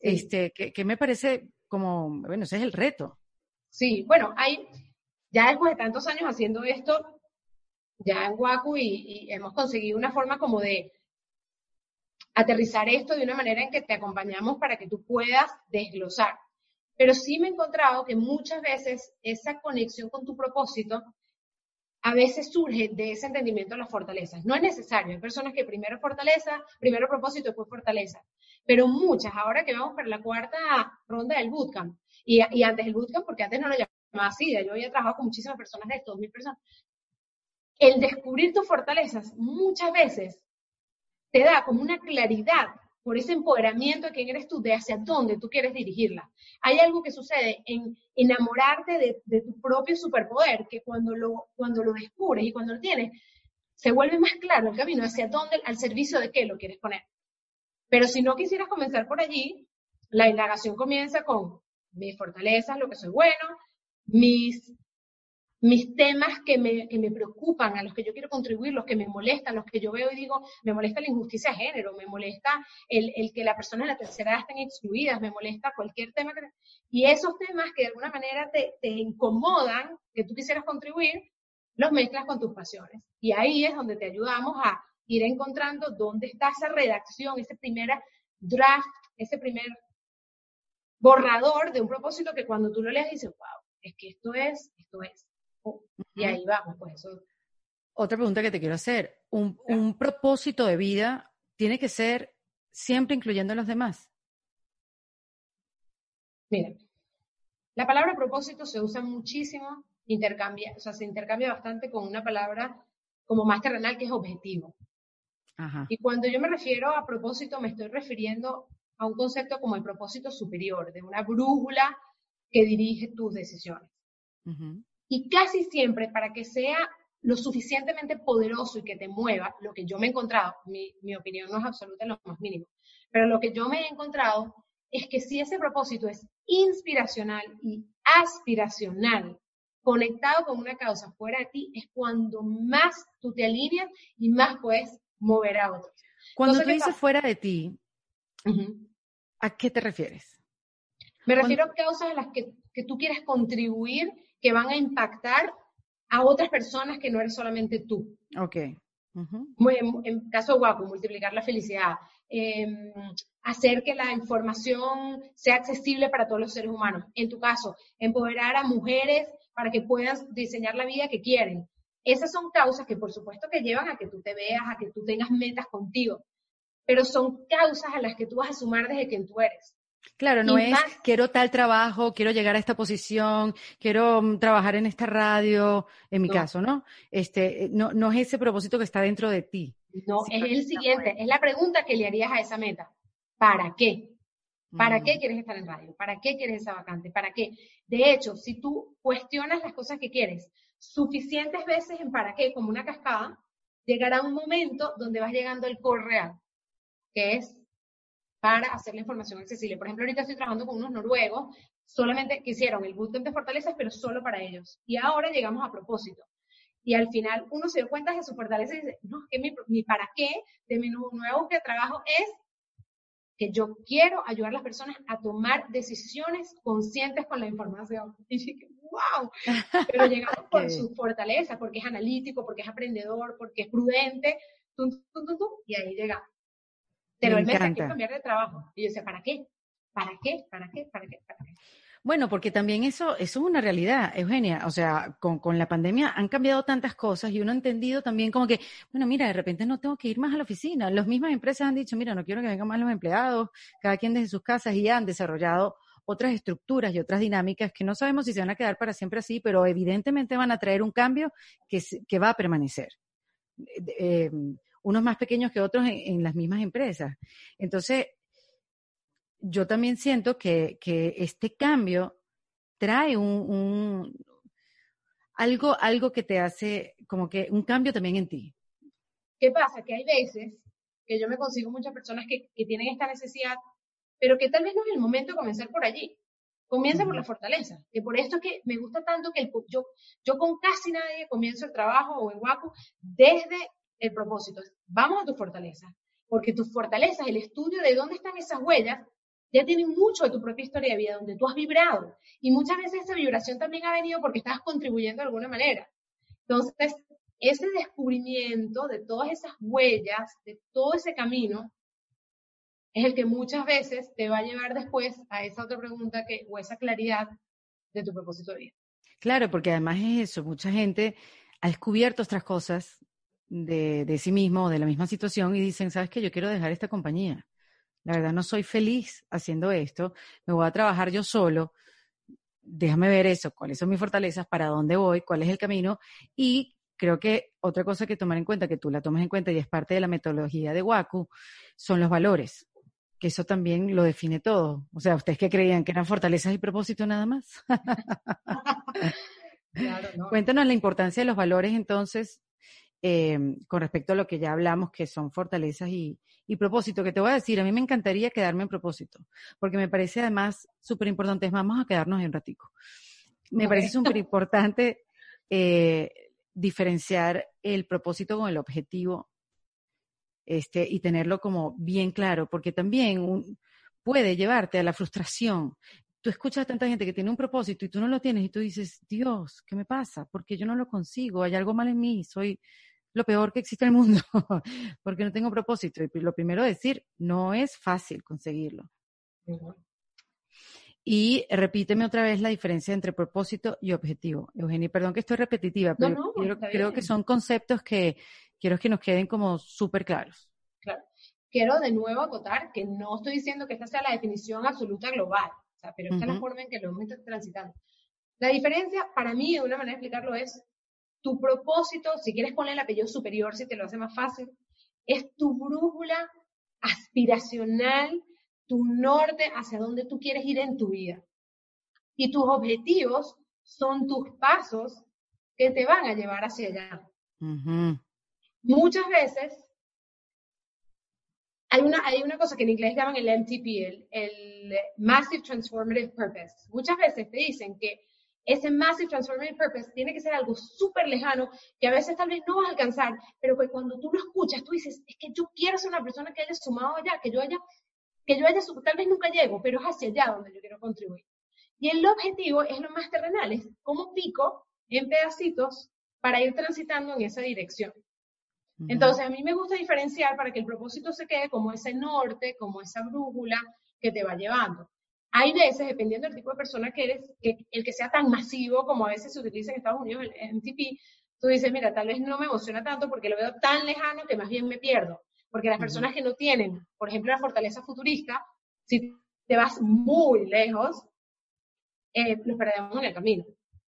Este, que, que me parece como, bueno, ese es el reto. Sí, bueno, hay, ya después de tantos años haciendo esto, ya en Waku y, hemos conseguido una forma como de, aterrizar esto de una manera en que te acompañamos para que tú puedas desglosar. Pero sí me he encontrado que muchas veces esa conexión con tu propósito a veces surge de ese entendimiento de las fortalezas. No es necesario, hay personas que primero fortaleza, primero propósito, después fortaleza. Pero muchas, ahora que vamos para la cuarta ronda del bootcamp, y, antes del bootcamp, porque antes no lo llamaba así, yo había trabajado con muchísimas personas de estos, mil personas. El descubrir tus fortalezas muchas veces te da como una claridad por ese empoderamiento de quién eres tú, de hacia dónde tú quieres dirigirla. Hay algo que sucede en enamorarte de, tu propio superpoder, que cuando lo, cuando lo descubres y cuando lo tienes, se vuelve más claro el camino hacia dónde, al servicio de qué lo quieres poner. Pero si no quisieras comenzar por allí, la indagación comienza con mis fortalezas, lo que soy bueno, mis mis temas que me, que me, preocupan, a los que yo quiero contribuir, los que me molestan, los que yo veo y digo, me molesta la injusticia de género, me molesta el, el que las personas de la tercera edad estén excluidas, me molesta cualquier tema. y esos temas que de alguna manera te, te incomodan, que tú quisieras contribuir, los mezclas con tus pasiones. Y ahí es donde te ayudamos a ir encontrando dónde está esa redacción, ese primer draft, ese primer borrador de un propósito que cuando tú lo leas dices, wow, es que esto es, esto es. Y ahí vamos, pues eso. Otra pregunta que te quiero hacer. ¿Un, ¿Un, propósito de vida tiene que ser siempre incluyendo a los demás? Mira, la palabra propósito se usa muchísimo, intercambia, o sea, se intercambia bastante con una palabra como más terrenal que es objetivo. Ajá. Y cuando yo me refiero a propósito, me estoy refiriendo a un concepto como el propósito superior, de una brújula que dirige tus decisiones. Y casi siempre, para que sea lo suficientemente poderoso y que te mueva, lo que yo me he encontrado, mi, mi opinión no es absoluta en lo más mínimo, pero lo que yo me he encontrado es que si ese propósito es inspiracional y aspiracional, conectado con una causa fuera de ti, es cuando más tú te alineas y más puedes mover a otros. Cuando tú dices fuera de ti, ¿a qué te refieres? Me refiero a causas a las que, que tú quieres contribuir que van a impactar a otras personas que no eres solamente tú. Ok. en, caso guapo, multiplicar la felicidad, em, hacer que la información sea accesible para todos los seres humanos. En tu caso, empoderar a mujeres para que puedan diseñar la vida que quieren. Esas son causas que por supuesto que llevan a que tú te veas, a que tú tengas metas contigo, pero son causas a las que tú vas a sumar desde quien tú eres. Claro, no es quiero tal trabajo, quiero llegar a esta posición, quiero mm, trabajar en esta radio, en mi caso, ¿no? Este, eh, no, no es ese propósito que está dentro de ti. No, es el siguiente, es la pregunta que le harías a esa meta. ¿Para qué? ¿Para qué mm. quieres estar en radio? ¿Para qué quieres esa vacante? ¿Para qué? De hecho, si tú cuestionas las cosas que quieres suficientes veces en para qué, como una cascada, llegará un momento donde vas llegando al core real, que es para hacer la información accesible. Por ejemplo, ahorita estoy trabajando con unos noruegos, solamente que hicieron el bootcamp de fortalezas, pero solo para ellos. Y ahora llegamos a propósito. Y al final uno se dio cuenta de su fortaleza y dice, no, que mi, para qué de mi nuevo que trabajo es que yo quiero ayudar a las personas a tomar decisiones conscientes con la información. [LAUGHS] Y dije, wow, pero llegamos [LAUGHS] por su fortaleza, porque es analítico, porque es aprendedor, porque es prudente, y ahí llegamos. Pero él me que cambiar de trabajo. Y yo decía, ¿para qué? ¿Para qué? ¿Para qué? ¿Para qué? ¿Para qué? Bueno, porque también eso, eso es una realidad, Eugenia. O sea, con, con, la pandemia han cambiado tantas cosas y uno ha entendido también como que, bueno, mira, de repente no tengo que ir más a la oficina. Las mismas empresas han dicho, mira, no quiero que vengan más los empleados, cada quien desde sus casas y han desarrollado otras estructuras y otras dinámicas que no sabemos si se van a quedar para siempre así, pero evidentemente van a traer un cambio que, que va a permanecer. Eh, unos más pequeños que otros en, las mismas empresas. Entonces, yo también siento que, este cambio trae un, algo, algo que te hace como que un cambio también en ti. ¿Qué pasa? Que hay veces que yo me consigo muchas personas que, tienen esta necesidad, pero que tal vez no es el momento de comenzar por allí. Comienza por la fortaleza, que por esto es que me gusta tanto que yo, yo con casi nadie comienzo el trabajo o el guapo desde el propósito es, vamos a tu fortaleza, porque tus fortalezas, el estudio de dónde están esas huellas, ya tienen mucho de tu propia historia de vida, donde tú has vibrado. Y muchas veces esa vibración también ha venido porque estás contribuyendo de alguna manera. Entonces, ese descubrimiento de todas esas huellas, de todo ese camino, es el que muchas veces te va a llevar después a esa otra pregunta que, o esa claridad de tu propósito de vida. Claro, porque además es eso, mucha gente ha descubierto otras cosas de, de sí mismo o de la misma situación y dicen, ¿sabes qué? Yo quiero dejar esta compañía. La verdad no soy feliz haciendo esto, me voy a trabajar yo solo, déjame ver eso, cuáles son mis fortalezas, para dónde voy, cuál es el camino y creo que otra cosa que tomar en cuenta, que tú la tomes en cuenta y es parte de la metodología de Waku, son los valores, que eso también lo define todo. O sea, ustedes que creían que eran fortalezas y propósito nada más. [LAUGHS] [LAUGHS] Cuéntanos la importancia de los valores entonces eh, con respecto a lo que ya hablamos, que son fortalezas y, y, propósito, que te voy a decir, a mí me encantaría quedarme en propósito, porque me parece además súper importante, vamos a quedarnos en un ratico. Me parece súper importante eh, diferenciar el propósito con el objetivo este, y tenerlo como bien claro, porque también puede llevarte a la frustración. Tú escuchas a tanta gente que tiene un propósito y tú no lo tienes y tú dices, Dios, ¿qué me pasa? Porque yo no lo consigo, hay algo mal en mí, soy lo peor que existe en el mundo, [LAUGHS] porque no tengo propósito. Y lo primero es decir, no es fácil conseguirlo. Y repíteme otra vez la diferencia entre propósito y objetivo. Eugenia, perdón que estoy repetitiva, pero creo que son conceptos que quiero que nos queden como súper claros. Claro. Quiero de nuevo acotar que no estoy diciendo que esta sea la definición absoluta global, pero esta es la forma en que lo hemos transitando. La diferencia, para mí, de una manera de explicarlo, es tu propósito, si quieres poner el apellido superior, si te lo hace más fácil, es tu brújula aspiracional, tu norte hacia donde tú quieres ir en tu vida. Y tus objetivos son tus pasos que te van a llevar hacia allá. Muchas veces hay una, hay una cosa que en inglés llaman el MTP, el, Massive Transformative Purpose. Muchas veces te dicen que ese Massive Transformative Purpose tiene que ser algo súper lejano, que a veces tal vez no vas a alcanzar, pero que cuando tú lo escuchas, tú dices, es que yo quiero ser una persona que haya sumado allá, que yo haya, que yo haya, tal vez nunca llego, pero es hacia allá donde yo quiero contribuir. Y el objetivo es lo más terrenal, es como pico en pedacitos para ir transitando en esa dirección. Entonces, a mí me gusta diferenciar para que el propósito se quede como ese norte, como esa brújula que te va llevando. Hay veces, dependiendo del tipo de persona que eres, que el que sea tan masivo como a veces se utiliza en Estados Unidos el MTP, tú dices, mira, tal vez no me emociona tanto porque lo veo tan lejano que más bien me pierdo. Porque las personas que no tienen, por ejemplo, la fortaleza futurista, si te vas muy lejos, eh, los perdemos en el camino.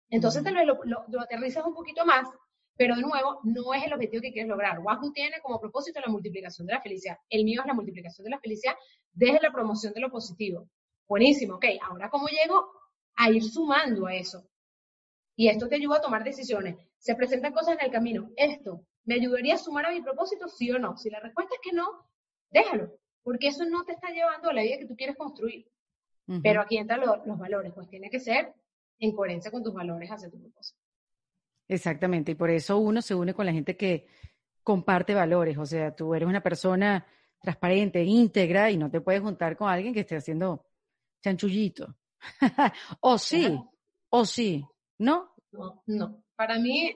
Entonces, tal vez lo, lo aterrizas un poquito más pero de nuevo, no es el objetivo que quieres lograr. Wahoo tiene como propósito la multiplicación de la felicidad. El mío es la multiplicación de la felicidad desde la promoción de lo positivo. Buenísimo, ok. Ahora, ¿cómo llego a ir sumando a eso? Y esto te ayuda a tomar decisiones. Se presentan cosas en el camino. ¿Esto me ayudaría a sumar a mi propósito, sí o no? Si la respuesta es que no, déjalo, porque eso no te está llevando a la vida que tú quieres construir. Pero aquí entran los valores, pues tiene que ser en coherencia con tus valores hacia tu propósito. Exactamente, y por eso uno se une con la gente que comparte valores, o sea, tú eres una persona transparente, íntegra, y no te puedes juntar con alguien que esté haciendo chanchullito. [LAUGHS] o sí, o sí, ¿no? No, no. Para mí,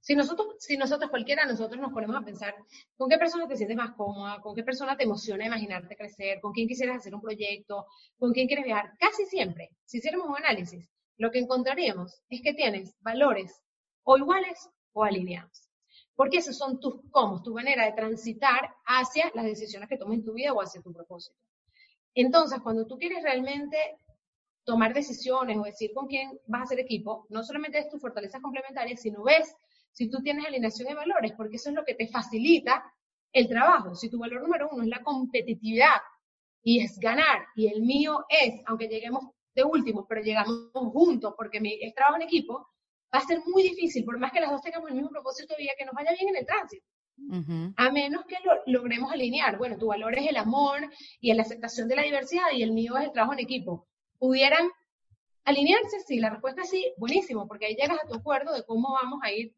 si nosotros, si nosotros cualquiera, nosotros nos ponemos a pensar con qué persona te sientes más cómoda, con qué persona te emociona imaginarte crecer, con quién quisieras hacer un proyecto, con quién quieres viajar, casi siempre, si hiciéramos un análisis, lo que encontraríamos es que tienes valores o iguales o alineados. Porque esos son tus cómo, tu manera de transitar hacia las decisiones que tomes en tu vida o hacia tu propósito. Entonces, cuando tú quieres realmente tomar decisiones o decir con quién vas a hacer equipo, no solamente es tus fortalezas complementarias, sino ves si tú tienes alineación de valores, porque eso es lo que te facilita el trabajo. Si tu valor número uno es la competitividad y es ganar, y el mío es, aunque lleguemos de último, pero llegamos juntos porque mi, trabajo en equipo, va a ser muy difícil, por más que las dos tengamos el mismo propósito de vida, que nos vaya bien en el tránsito. A menos que lo logremos alinear. Bueno, tu valor es el amor y la aceptación de la diversidad y el mío es el trabajo en equipo. ¿Pudieran alinearse? Sí, la respuesta es sí, buenísimo, porque ahí llegas a tu acuerdo de cómo vamos a ir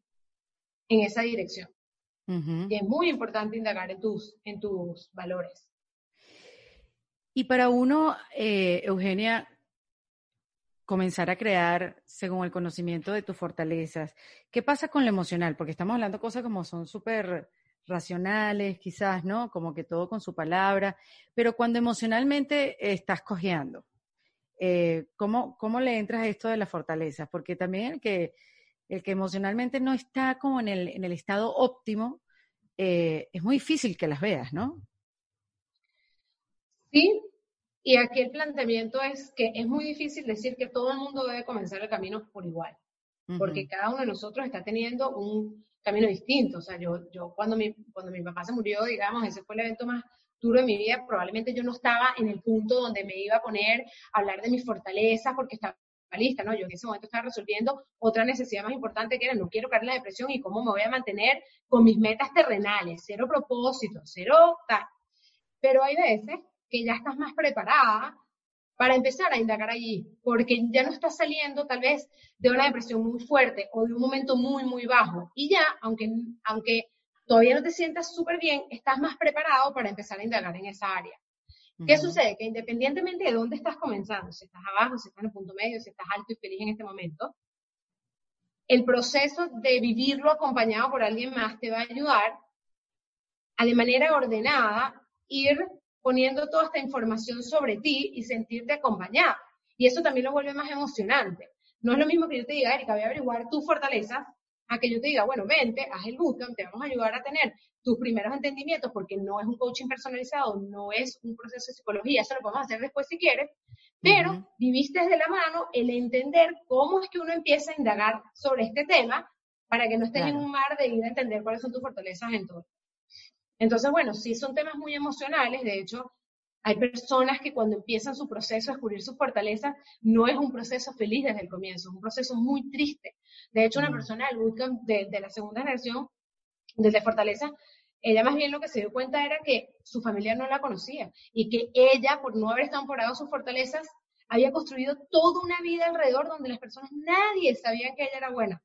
en esa dirección. Y es muy importante indagar en tus, en tus valores. Y para uno, eh, Eugenia, comenzar a crear según el conocimiento de tus fortalezas. ¿Qué pasa con lo emocional? Porque estamos hablando cosas como son súper racionales, quizás, ¿no? Como que todo con su palabra, pero cuando emocionalmente estás cojeando, eh, ¿cómo, ¿cómo, le entras a esto de la fortaleza? Porque también el que, el que emocionalmente no está como en el, en el estado óptimo, eh, es muy difícil que las veas, ¿no? Sí, y aquí el planteamiento es que es muy difícil decir que todo el mundo debe comenzar el camino por igual, porque cada uno de nosotros está teniendo un camino distinto. O sea, yo, yo cuando, mi, cuando mi papá se murió, digamos, ese fue el evento más duro de mi vida, probablemente yo no estaba en el punto donde me iba a poner a hablar de mis fortalezas porque estaba lista, ¿no? Yo en ese momento estaba resolviendo otra necesidad más importante que era no quiero caer en la depresión y cómo me voy a mantener con mis metas terrenales, cero propósito, cero tal. Pero hay veces que ya estás más preparada para empezar a indagar allí, porque ya no estás saliendo tal vez de una depresión muy fuerte o de un momento muy, muy bajo. Y ya, aunque, aunque todavía no te sientas súper bien, estás más preparado para empezar a indagar en esa área. ¿Qué sucede? Que independientemente de dónde estás comenzando, si estás abajo, si estás en el punto medio, si estás alto y feliz en este momento, el proceso de vivirlo acompañado por alguien más te va a ayudar a de manera ordenada ir poniendo toda esta información sobre ti y sentirte acompañado. Y eso también lo vuelve más emocionante. No es lo mismo que yo te diga, Erika, voy a averiguar tus fortalezas, a que yo te diga, bueno, vente, haz el bootcamp, te vamos a ayudar a tener tus primeros entendimientos, porque no es un coaching personalizado, no es un proceso de psicología, eso lo podemos hacer después si quieres, pero viviste desde la mano el entender cómo es que uno empieza a indagar sobre este tema para que no estés en un mar de ir a entender cuáles son tus fortalezas en todo. Entonces, bueno, sí son temas muy emocionales, de hecho, hay personas que cuando empiezan su proceso a descubrir sus fortalezas, no es un proceso feliz desde el comienzo, es un proceso muy triste. De hecho, una persona del bootcamp de, de la segunda generación, desde Fortaleza, ella más bien lo que se dio cuenta era que su familia no la conocía y que ella, por no haber estado sus fortalezas, había construido toda una vida alrededor donde las personas, nadie sabía que ella era buena.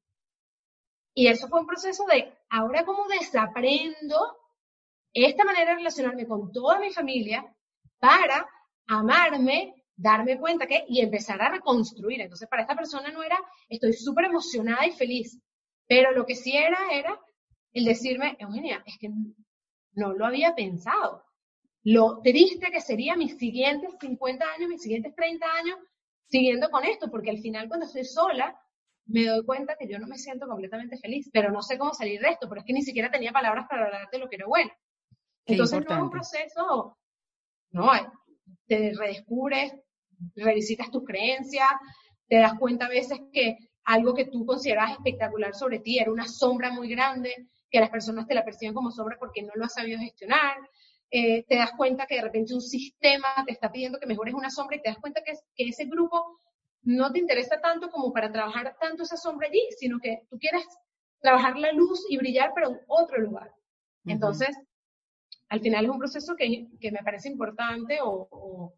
Y eso fue un proceso de, ahora como desaprendo esta manera de relacionarme con toda mi familia para amarme, darme cuenta que y empezar a reconstruir. Entonces, para esta persona no era, estoy súper emocionada y feliz, pero lo que sí era, era el decirme, Eugenia, es que no lo había pensado. Lo triste que sería mis siguientes 50 años, mis siguientes 30 años siguiendo con esto, porque al final cuando estoy sola, me doy cuenta que yo no me siento completamente feliz, pero no sé cómo salir de esto, pero es que ni siquiera tenía palabras para hablar de lo que era bueno. Entonces no es un proceso, no, te redescubres, revisitas tus creencias, te das cuenta a veces que algo que tú consideras espectacular sobre ti era una sombra muy grande, que las personas te la perciben como sombra porque no lo has sabido gestionar. Eh, te das cuenta que de repente un sistema te está pidiendo que mejores una sombra y te das cuenta que, que ese grupo no te interesa tanto como para trabajar tanto esa sombra allí, sino que tú quieres trabajar la luz y brillar, pero en otro lugar. Entonces, al final es un proceso que, que me parece importante o, o,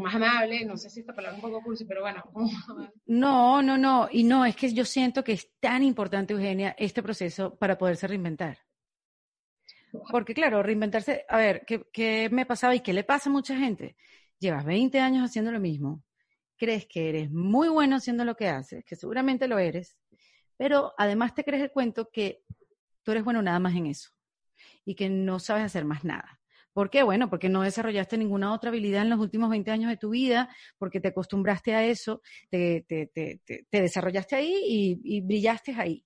más amable, no sé si esta palabra es un poco cursi, pero bueno. [LAUGHS] No, no, no, y no, es que yo siento que es tan importante, Eugenia, este proceso para poderse reinventar. Porque claro, reinventarse, a ver, ¿qué, ¿qué, me pasaba y qué le pasa a mucha gente? Llevas 20 años haciendo lo mismo, crees que eres muy bueno haciendo lo que haces, que seguramente lo eres, pero además te crees el cuento que tú eres bueno nada más en eso y que no sabes hacer más nada. ¿Por qué? Bueno, porque no desarrollaste ninguna otra habilidad en los últimos 20 años de tu vida, porque te acostumbraste a eso, te, desarrollaste ahí y, y, brillaste ahí.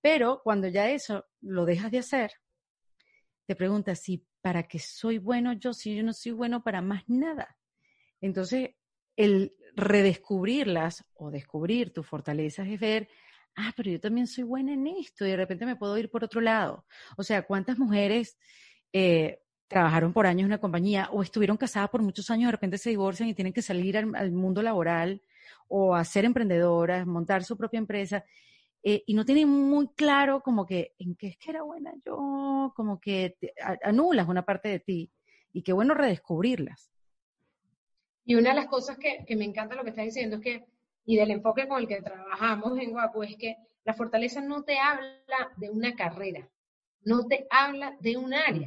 Pero cuando ya eso lo dejas de hacer, te preguntas si para qué soy bueno yo, si yo no soy bueno para más nada. Entonces, el redescubrirlas o descubrir tus fortalezas es ver ah, pero yo también soy buena en esto y de repente me puedo ir por otro lado. O sea, ¿cuántas mujeres eh, trabajaron por años en una compañía o estuvieron casadas por muchos años, de repente se divorcian y tienen que salir al, mundo laboral o a ser emprendedoras, montar su propia empresa? Eh, y no tienen muy claro como que en qué es que era buena yo, como que anulas una parte de ti y qué bueno redescubrirlas. Y una de las cosas que, que me encanta lo que estás diciendo es que y del enfoque con el que trabajamos en Guapo es que la fortaleza no te habla de una carrera, no te habla de un área,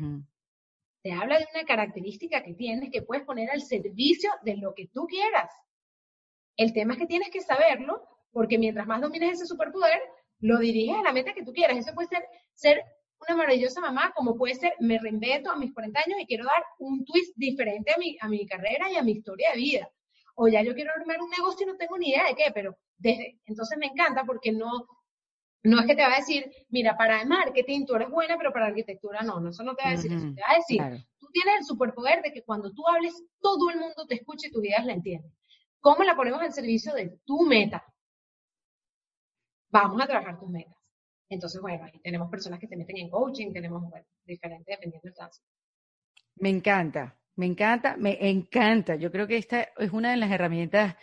te habla de una característica que tienes que puedes poner al servicio de lo que tú quieras. El tema es que tienes que saberlo, porque mientras más domines ese superpoder, lo diriges a la meta que tú quieras. Eso puede ser ser una maravillosa mamá, como puede ser, me reinvento a mis 40 años y quiero dar un twist diferente a mi, a mi carrera y a mi historia de vida. O ya yo quiero armar un negocio y no tengo ni idea de qué, pero desde, entonces me encanta porque no, no es que te va a decir, mira, para marketing tú eres buena, pero para arquitectura no, no, eso no te va a decir eso. Te va a decir, tú tienes el superpoder de que cuando tú hables, todo el mundo te escuche y tus ideas la entiende. ¿Cómo la ponemos al servicio de tu meta? Vamos a trabajar tus metas. Entonces, bueno, ahí tenemos personas que se meten en coaching, tenemos, bueno, diferentes dependiendo del caso. Me encanta, me encanta, me encanta. Yo creo que esta es una de las herramientas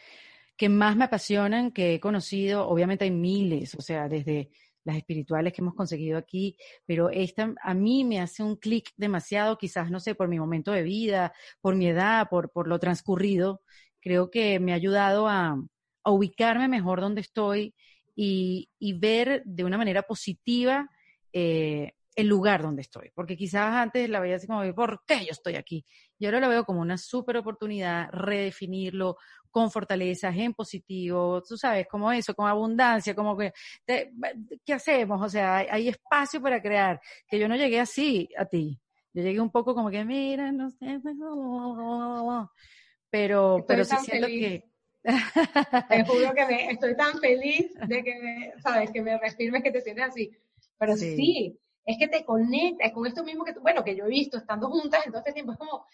que más me apasionan, que he conocido. Obviamente hay miles, o sea, desde las espirituales que hemos conseguido aquí, pero esta a mí me hace un clic demasiado, quizás, no sé, por mi momento de vida, por mi edad, por, por lo transcurrido. Creo que me ha ayudado a, a ubicarme mejor donde estoy y, ver de una manera positiva eh, el lugar donde estoy, porque quizás antes la veía así como, ¿por qué yo estoy aquí? Y ahora lo veo como una súper oportunidad, redefinirlo con fortalezas, en positivo, tú sabes, como eso, con abundancia, como que, ¿qué hacemos? O sea, hay, espacio para crear, que yo no llegué así a ti, yo llegué un poco como que, mira, no sé, pero, pero sí siento que te [LAUGHS] juro que me, estoy tan feliz de que me, sabes, que me respires, que te sientes así. Pero sí. Es que te conectas con esto mismo que tú, bueno, que yo he visto estando juntas en todo este tiempo, es como,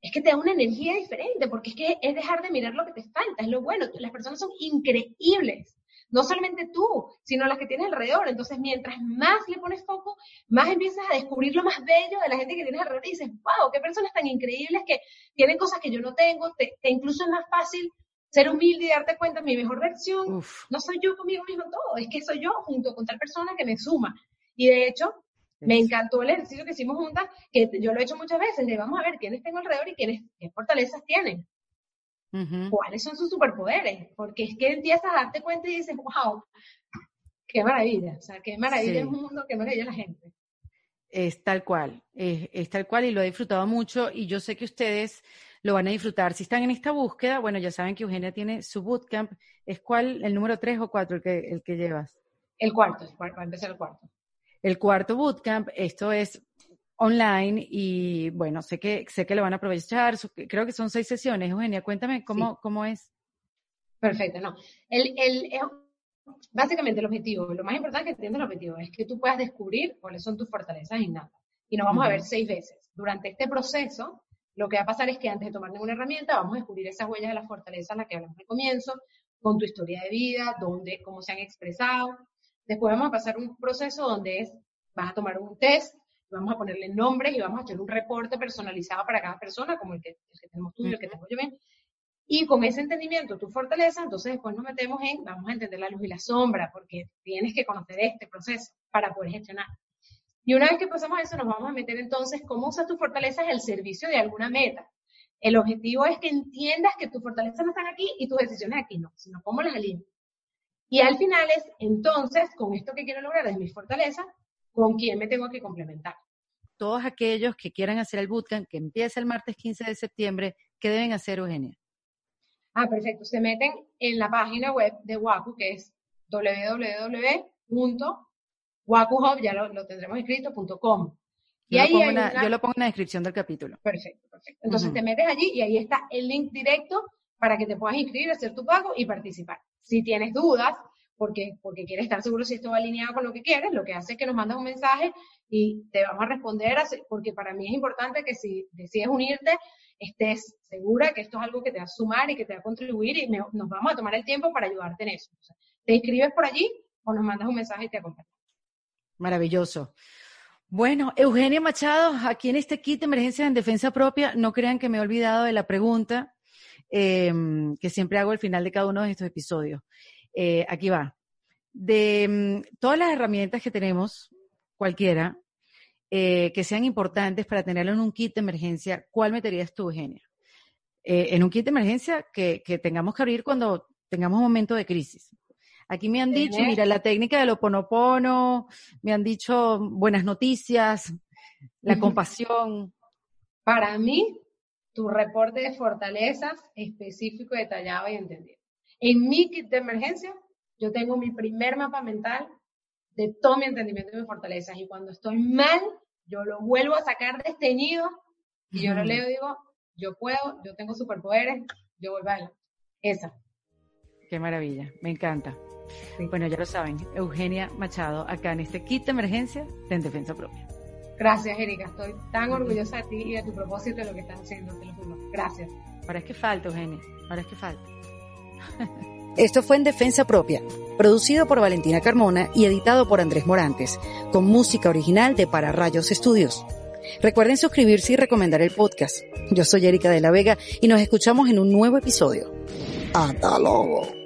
es que te da una energía diferente, porque es que es dejar de mirar lo que te falta, es lo bueno. Las personas son increíbles. No solamente tú, sino las que tienes alrededor. Entonces, mientras más le pones foco, más empiezas a descubrir lo más bello de la gente que tienes alrededor y dices, wow, qué personas tan increíbles que tienen cosas que yo no tengo. Te, te incluso es más fácil ser humilde y darte cuenta, mi mejor versión no soy yo conmigo mismo todo, es que soy yo junto con tal persona que me suma. Y de hecho, me encantó el ejercicio que hicimos juntas, que yo lo he hecho muchas veces, de vamos a ver quiénes tengo alrededor y quiénes, qué fortalezas tienen. ¿Cuáles son sus superpoderes? Porque es que empiezas a darte cuenta y dices, wow, qué maravilla, o sea, qué maravilla es un mundo, qué maravilla la gente. Es tal cual, es, es, tal cual y lo he disfrutado mucho y yo sé que ustedes lo van a disfrutar. Si están en esta búsqueda, bueno, ya saben que Eugenia tiene su bootcamp. ¿Es cuál, el número tres o cuatro el que, el que llevas? El cuarto, va a empezar el cuarto. El cuarto bootcamp, esto es online y bueno, sé que, sé que lo van a aprovechar. Creo que son seis sesiones. Eugenia, cuéntame cómo, cómo es. Perfecto, no. El, el, básicamente el objetivo, lo más importante que entiendas el objetivo es que tú puedas descubrir cuáles son tus fortalezas innatas. Y nos vamos a ver seis veces. Durante este proceso, lo que va a pasar es que antes de tomar ninguna herramienta, vamos a descubrir esas huellas de la fortaleza a las que hablamos al comienzo, con tu historia de vida, dónde, cómo se han expresado. Después vamos a pasar un proceso donde es, vas a tomar un test, vamos a ponerle nombres y vamos a hacer un reporte personalizado para cada persona, como el que, tenemos tú y el que tengo yo bien. Y con ese entendimiento, tu fortaleza, entonces después nos metemos en, vamos a entender la luz y la sombra, porque tienes que conocer este proceso para poder gestionar. Y una vez que pasamos eso, nos vamos a meter entonces cómo usas tus fortalezas al servicio de alguna meta. El objetivo es que entiendas que tus fortalezas no están aquí y tus decisiones aquí no, sino cómo las alineas. Y al final es, entonces, con esto que quiero lograr de mis fortalezas, ¿con quién me tengo que complementar? Todos aquellos que quieran hacer el bootcamp, que empieza el martes 15 de septiembre, ¿qué deben hacer, Eugenia? Ah, perfecto. Se meten en la página web de WACU, que es www WakuHub, ya lo, tendremos escrito.com. Y yo, ahí lo yo lo pongo en la descripción del capítulo. Perfecto, perfecto. Entonces te metes allí y ahí está el link directo para que te puedas inscribir, hacer tu pago y participar. Si tienes dudas, porque, porque quieres estar seguro si esto va alineado con lo que quieres, lo que hace es que nos mandas un mensaje y te vamos a responder, porque para mí es importante que si decides unirte, estés segura que esto es algo que te va a sumar y que te va a contribuir y nos vamos a tomar el tiempo para ayudarte en eso. te inscribes por allí o nos mandas un mensaje y te acompañamos. Maravilloso. Bueno, Eugenia Machado, aquí en este kit de emergencia en defensa propia, no crean que me he olvidado de la pregunta em, que siempre hago al final de cada uno de estos episodios. Eh, aquí va. De em, todas las herramientas que tenemos, cualquiera, eh, que sean importantes para tenerlo en un kit de emergencia, ¿cuál meterías tú, Eugenia? Eh, en un kit de emergencia que, que tengamos que abrir cuando tengamos un momento de crisis. Aquí me han dicho, mira, la técnica del oponopono, me han dicho buenas noticias, la compasión. Para mí, tu reporte de fortalezas específico, detallado y entendido. En mi kit de emergencia, yo tengo mi primer mapa mental de todo mi entendimiento y mis fortalezas. Y cuando estoy mal, yo lo vuelvo a sacar desteñido y yo lo leo y digo, yo puedo, yo tengo superpoderes, yo vuelvo a él. Esa. Qué maravilla, me encanta. Bueno, ya lo saben, Eugenia Machado, acá en este kit de emergencia de En Defensa Propia. Gracias, Erika. Estoy tan orgullosa de ti y de tu propósito de lo que estás haciendo, te lo juro. Gracias. Ahora es que falta, Eugenia. Ahora es que falta. Esto fue En Defensa Propia, producido por Valentina Carmona y editado por Andrés Morantes, con música original de Para Rayos Estudios. Recuerden suscribirse y recomendar el podcast. Yo soy Erika de la Vega y nos escuchamos en un nuevo episodio. Hasta luego.